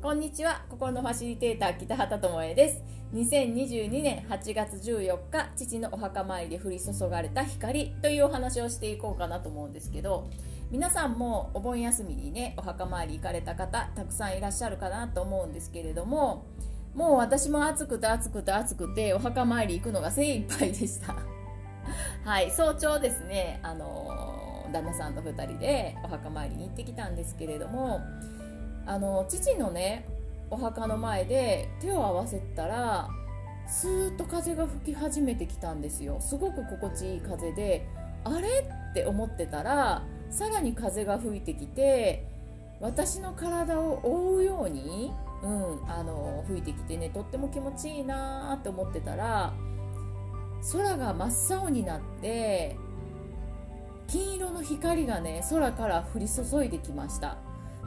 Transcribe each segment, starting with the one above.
こんにちは。心のファシリテーター北畑智恵です。2022年8月14日父のお墓参りで降り注がれた光というお話をしていこうかなと思うんですけど皆さんもお盆休みにねお墓参り行かれた方たくさんいらっしゃるかなと思うんですけれどももう私も暑くて暑くて暑くてお墓参り行くのが精一杯でした。はい早朝ですね。あの旦那さんと2人でお墓参りに行ってきたんですけれどもあの父のねお墓の前で手を合わせたらスーッと風が吹き始めてきたんですよ。すごく心地いい風であれって思ってたらさらに風が吹いてきて私の体を覆うように、うん、あの吹いてきてねとっても気持ちいいなって思ってたら空が真っ青になって金色の光がね空から降り注いできました。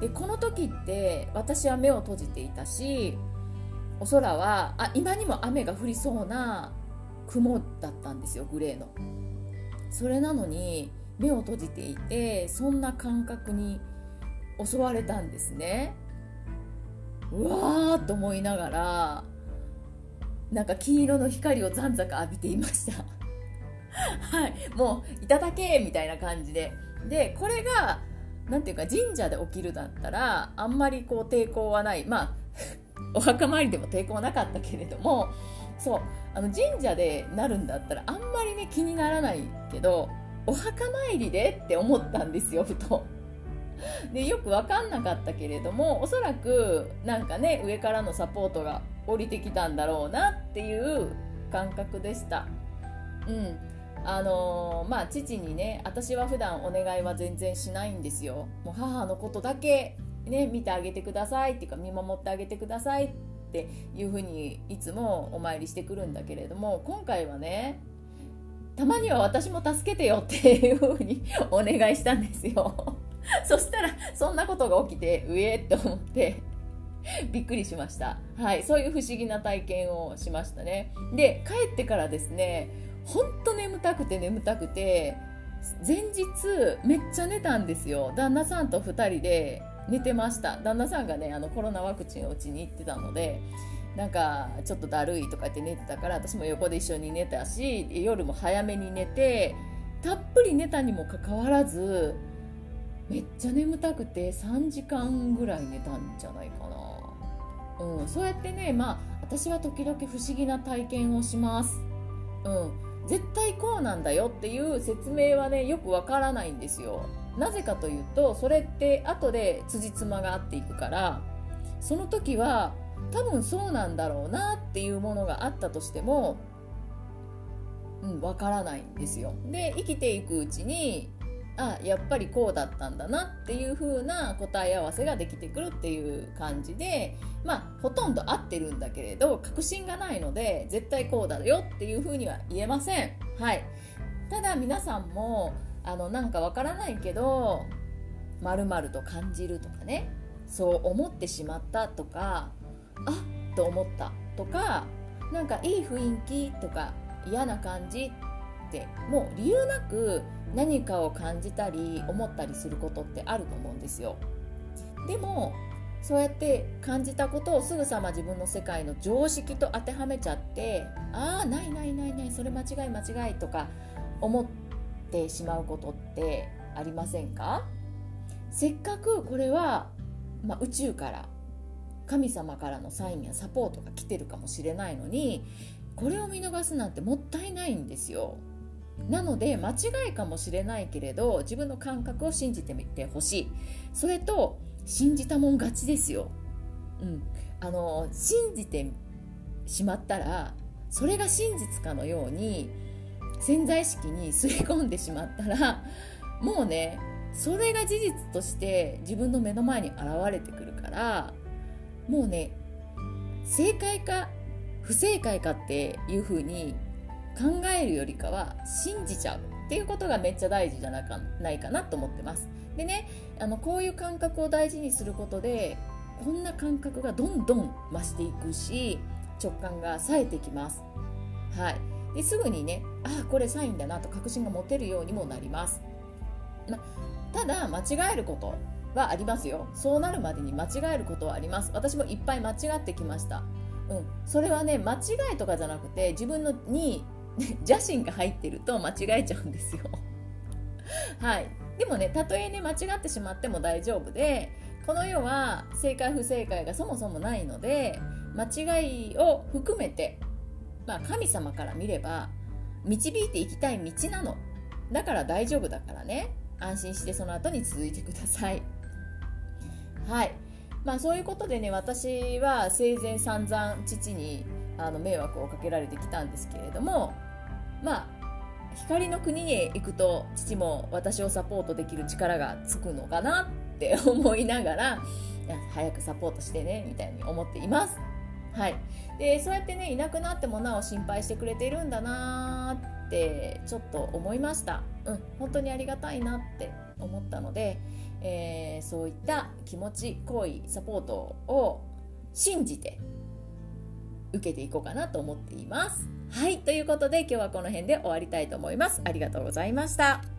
でこの時って私は目を閉じていたしお空はあ今にも雨が降りそうな雲だったんですよグレーの。それなのに目を閉じていてそんな感覚に襲われたんですね。うわーと思いながらなんか金色の光をざんざか浴びていました。はいもういただけみたいな感じででこれがなんていうか神社で起きるだったらあんまりこう抵抗はないまあ お墓参りでも抵抗はなかったけれどもそうあの神社でなるんだったらあんまりね気にならないけどお墓参りでって思ったんですよふと。でよく分かんなかったけれどもおそらくなんかね上からのサポートが降りてきたんだろうなっていう感覚でした。うんあのー、まあ父にね私は普段お願いは全然しないんですよ。もう母のことだけね見てあげてください。っていうか見守ってあげてくださいっていうふうにいつもお参りしてくるんだけれども今回はねたまには私も助けてよっていうふうにお願いしたんですよ。そしたらそんなことが起きてうえって思ってびっくりしました。はいそういう不思議な体験をしましたね。で帰ってからですねほんと眠たくて眠たくて前日めっちゃ寝たんですよ。旦那さんと2人で寝てました。旦那さんがねあのコロナワクチンを打ちに行ってたのでなんかちょっとだるいとか言って寝てたから私も横で一緒に寝たし夜も早めに寝てたっぷり寝たにもかかわらずめっちゃ眠たくて3時間ぐらい寝たんじゃないかな、うん、そうやってねまあ私は時々不思議な体験をします、うん、絶対こうなんだよっていう説明はねよくわからないんですよなぜかというとそれって後で辻褄が合っていくからその時は多分そうなんだろうなっていうものがあったとしてもうん、わからないんですよ。で生きていくうちにあやっぱりこうだったんだなっていう風な答え合わせができてくるっていう感じでまあほとんど合ってるんだけれど確信がないので絶対こうだよっていう風には言えません。はい。ただ皆さんもあのなんかわからないけどまると感じるとかねそう思ってしまったとかあっと思ったとかなんかいい雰囲気とか嫌な感じってもう理由なく何かを感じたり思ったりすることってあると思うんですよでもそうやって感じたことをすぐさま自分の世界の常識と当てはめちゃってああないないないないそれ間違い間違いとか思ってしまうことってありませんか？せっかくこれは、まあ、宇宙から神様からのサインやサポートが来てるかもしれないのにこれを見逃すなんてもったいないんですよ。なので間違いかもしれないけれど自分の感覚を信じてみてほしい。それと信じたもん勝ちですよ、うん、あの信じてしまったらそれが真実かのように潜在意識に吸い込んでしまったらもうねそれが事実として自分の目の前に現れてくるからもうね正解か不正解かっていうふうに考えるよりかは信じちゃうっていうことがめっちゃ大事じゃなかないかなと思ってます。でねあのこういう感覚を大事にすることでこんな感覚がどんどん増していくし直感が冴えてきます。はい、ですぐにねあこれサインだなと確信が持てるようにもなります。ま、ただ間違えることはありますよそうなるまでに間違えることはあります私もいっぱい間違ってきましたうんそれはね間違いとかじゃなくて自分のに邪心が入ってると間違えちゃうんですよ。はい。でもねたとえね間違ってしまっても大丈夫でこの世は正解不正解がそもそもないので間違いを含めて、まあ、神様から見れば導いていきたい道なの。だから大丈夫だからね。安心してその後に続いてください。はい。まあそういうことでね私は生前散々父にあの迷惑をかけられてきたんですけれどもまあ光の国に行くと父も私をサポートできる力がつくのかなって思いながら 早くサポートしてねみたいに思っています。はい、でそうやってねいなくなってもなお心配してくれているんだなってちょっと思いました、うん、本当にありがたいなって思ったので、えー、そういった気持ち行為サポートを信じて受けていこうかなと思っています。はい。ということで今日はこの辺で終わりたいと思います。ありがとうございました。